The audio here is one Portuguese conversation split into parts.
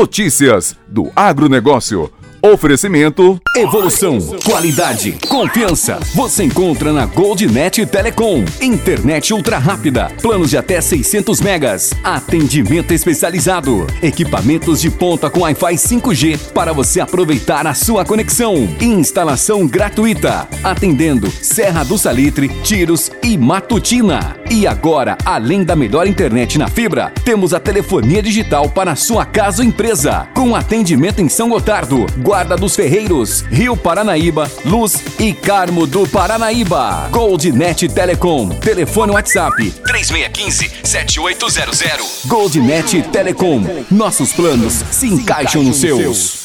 Notícias do agronegócio. Oferecimento Evolução, qualidade, confiança. Você encontra na Goldnet Telecom. Internet ultra rápida, planos de até 600 megas. Atendimento especializado. Equipamentos de ponta com Wi-Fi 5G para você aproveitar a sua conexão. Instalação gratuita. Atendendo Serra do Salitre, Tiros e Matutina. E agora, além da melhor internet na fibra, temos a telefonia digital para sua casa ou empresa. Com atendimento em São Gotardo, Guarda dos Ferreiros, Rio Paranaíba, Luz e Carmo do Paranaíba. Goldnet Telecom. Telefone WhatsApp 3615-7800. Goldnet Telecom. Nossos planos se encaixam nos seus.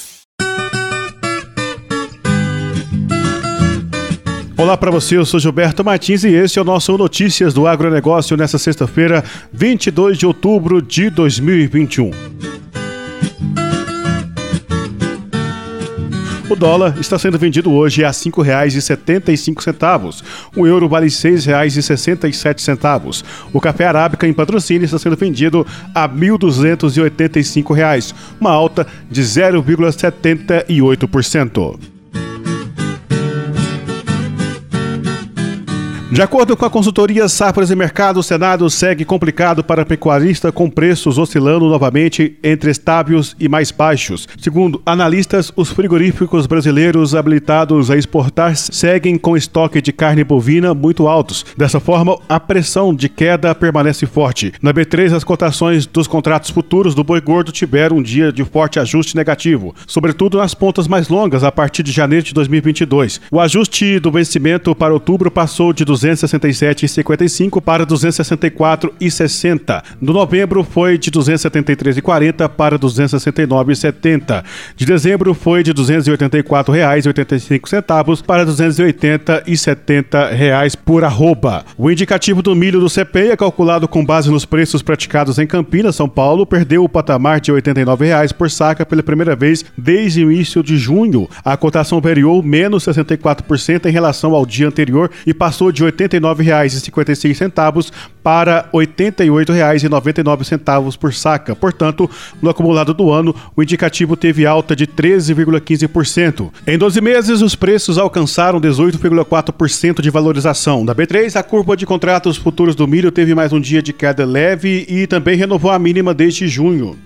Olá para você, eu sou Gilberto Martins e esse é o nosso Notícias do Agronegócio nessa sexta-feira, 22 de outubro de 2021. O dólar está sendo vendido hoje a R$ 5,75. O euro vale R$ 6,67. O café arábica em patrocínio está sendo vendido a R$ 1.285, uma alta de 0,78%. De acordo com a consultoria Safras e Mercado, o Senado segue complicado para pecuarista com preços oscilando novamente entre estáveis e mais baixos. Segundo analistas, os frigoríficos brasileiros habilitados a exportar seguem com estoque de carne bovina muito altos. Dessa forma, a pressão de queda permanece forte. Na B3, as cotações dos contratos futuros do boi gordo tiveram um dia de forte ajuste negativo, sobretudo nas pontas mais longas a partir de janeiro de 2022. O ajuste do vencimento para outubro passou de 200 267,55 para 264,60. No novembro foi de 273,40 para 269,70. De dezembro foi de R$ 284,85 para 280,70 reais por arroba. O indicativo do milho do CPEA, calculado com base nos preços praticados em Campinas, São Paulo, perdeu o patamar de 89 reais por saca pela primeira vez desde o início de junho. A cotação variou menos 64% em relação ao dia anterior e passou de R$ 89,56 para R$ 88,99 por saca. Portanto, no acumulado do ano, o indicativo teve alta de 13,15%. Em 12 meses, os preços alcançaram 18,4% de valorização. Na B3, a curva de contratos futuros do milho teve mais um dia de queda leve e também renovou a mínima desde junho.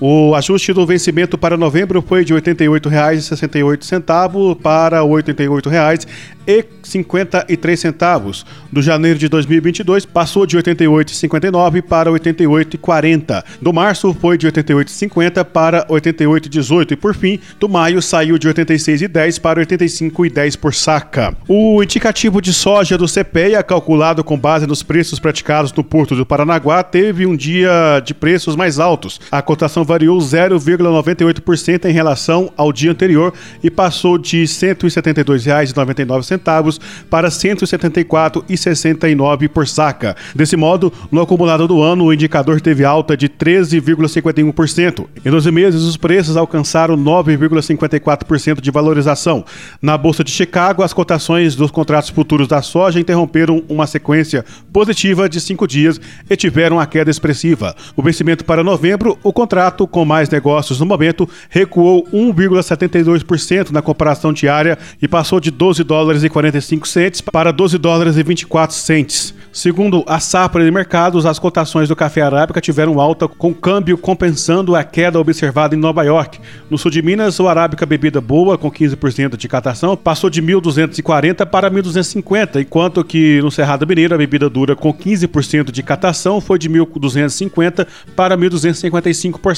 O ajuste do vencimento para novembro foi de R$ 88,68 para R$ 88,53. Do janeiro de 2022 passou de R$ 88,59 para R$ 88,40. Do março foi de R$ 88,50 para R$ 88,18 e por fim, do maio saiu de R$ 86,10 para R$ 85,10 por saca. O indicativo de soja do CPEA, calculado com base nos preços praticados no Porto do Paranaguá, teve um dia de preços mais altos. A cotação variou 0,98% em relação ao dia anterior e passou de R$ 172,99 para R$ 174,69 por saca. Desse modo, no acumulado do ano, o indicador teve alta de 13,51%. Em 12 meses, os preços alcançaram 9,54% de valorização. Na Bolsa de Chicago, as cotações dos contratos futuros da soja interromperam uma sequência positiva de cinco dias e tiveram a queda expressiva. O vencimento para novembro, o contrato com mais negócios no momento recuou 1,72% na comparação diária e passou de 12 dólares e 45 centes para 12 dólares e 24 centes. Segundo a Safra de Mercados, as cotações do café arábica tiveram alta com câmbio compensando a queda observada em Nova York. No sul de Minas, o arábica bebida boa com 15% de catação passou de 1.240 para 1.250, enquanto que no Cerrado Mineiro a bebida dura com 15% de catação foi de 1.250 para 1.255 por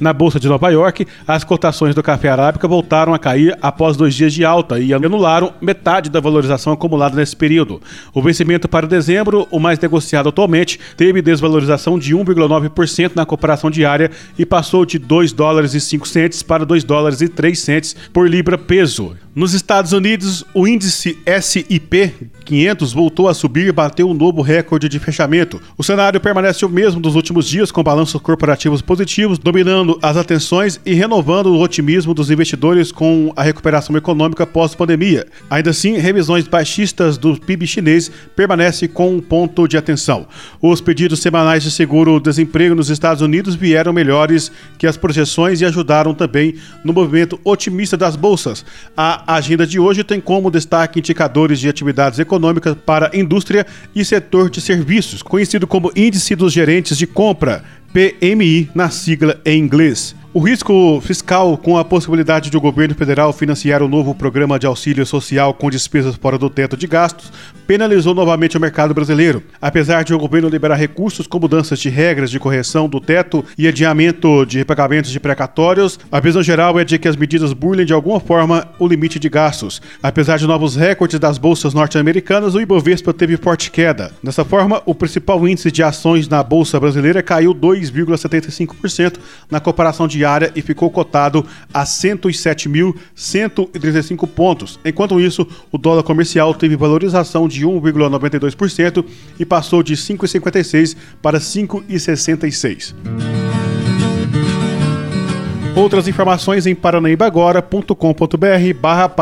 Na bolsa de Nova York, as cotações do café arábica voltaram a cair após dois dias de alta e anularam metade da valorização acumulada nesse período. O vencimento para dezembro, o mais negociado atualmente, teve desvalorização de 1,9% na comparação diária e passou de 2 dólares e 5 centes para 2 dólares e 3 centes por libra peso. Nos Estados Unidos, o índice SIP 500 voltou a subir e bateu um novo recorde de fechamento. O cenário permanece o mesmo dos últimos dias, com balanços corporativos positivos, dominando as atenções e renovando o otimismo dos investidores com a recuperação econômica pós-pandemia. Ainda assim, revisões baixistas do PIB chinês permanecem com um ponto de atenção. Os pedidos semanais de seguro-desemprego nos Estados Unidos vieram melhores que as projeções e ajudaram também no movimento otimista das bolsas. A agenda de hoje tem como destaque indicadores de atividades econômicas para indústria e setor de serviços, conhecido como Índice dos Gerentes de Compra, PMI na sigla em inglês. O risco fiscal, com a possibilidade de o governo federal financiar o novo programa de auxílio social com despesas fora do teto de gastos, penalizou novamente o mercado brasileiro. Apesar de o governo liberar recursos com mudanças de regras de correção do teto e adiamento de repagamentos de precatórios, a visão geral é de que as medidas burlem de alguma forma o limite de gastos. Apesar de novos recordes das bolsas norte-americanas, o Ibovespa teve forte queda. Dessa forma, o principal índice de ações na bolsa brasileira caiu 2,75% na comparação diária diária e ficou cotado a 107.135 pontos. Enquanto isso, o dólar comercial teve valorização de 1,92% e passou de 5,56 para 5,66. Outras informações em paranaíbaagora.com.br barra.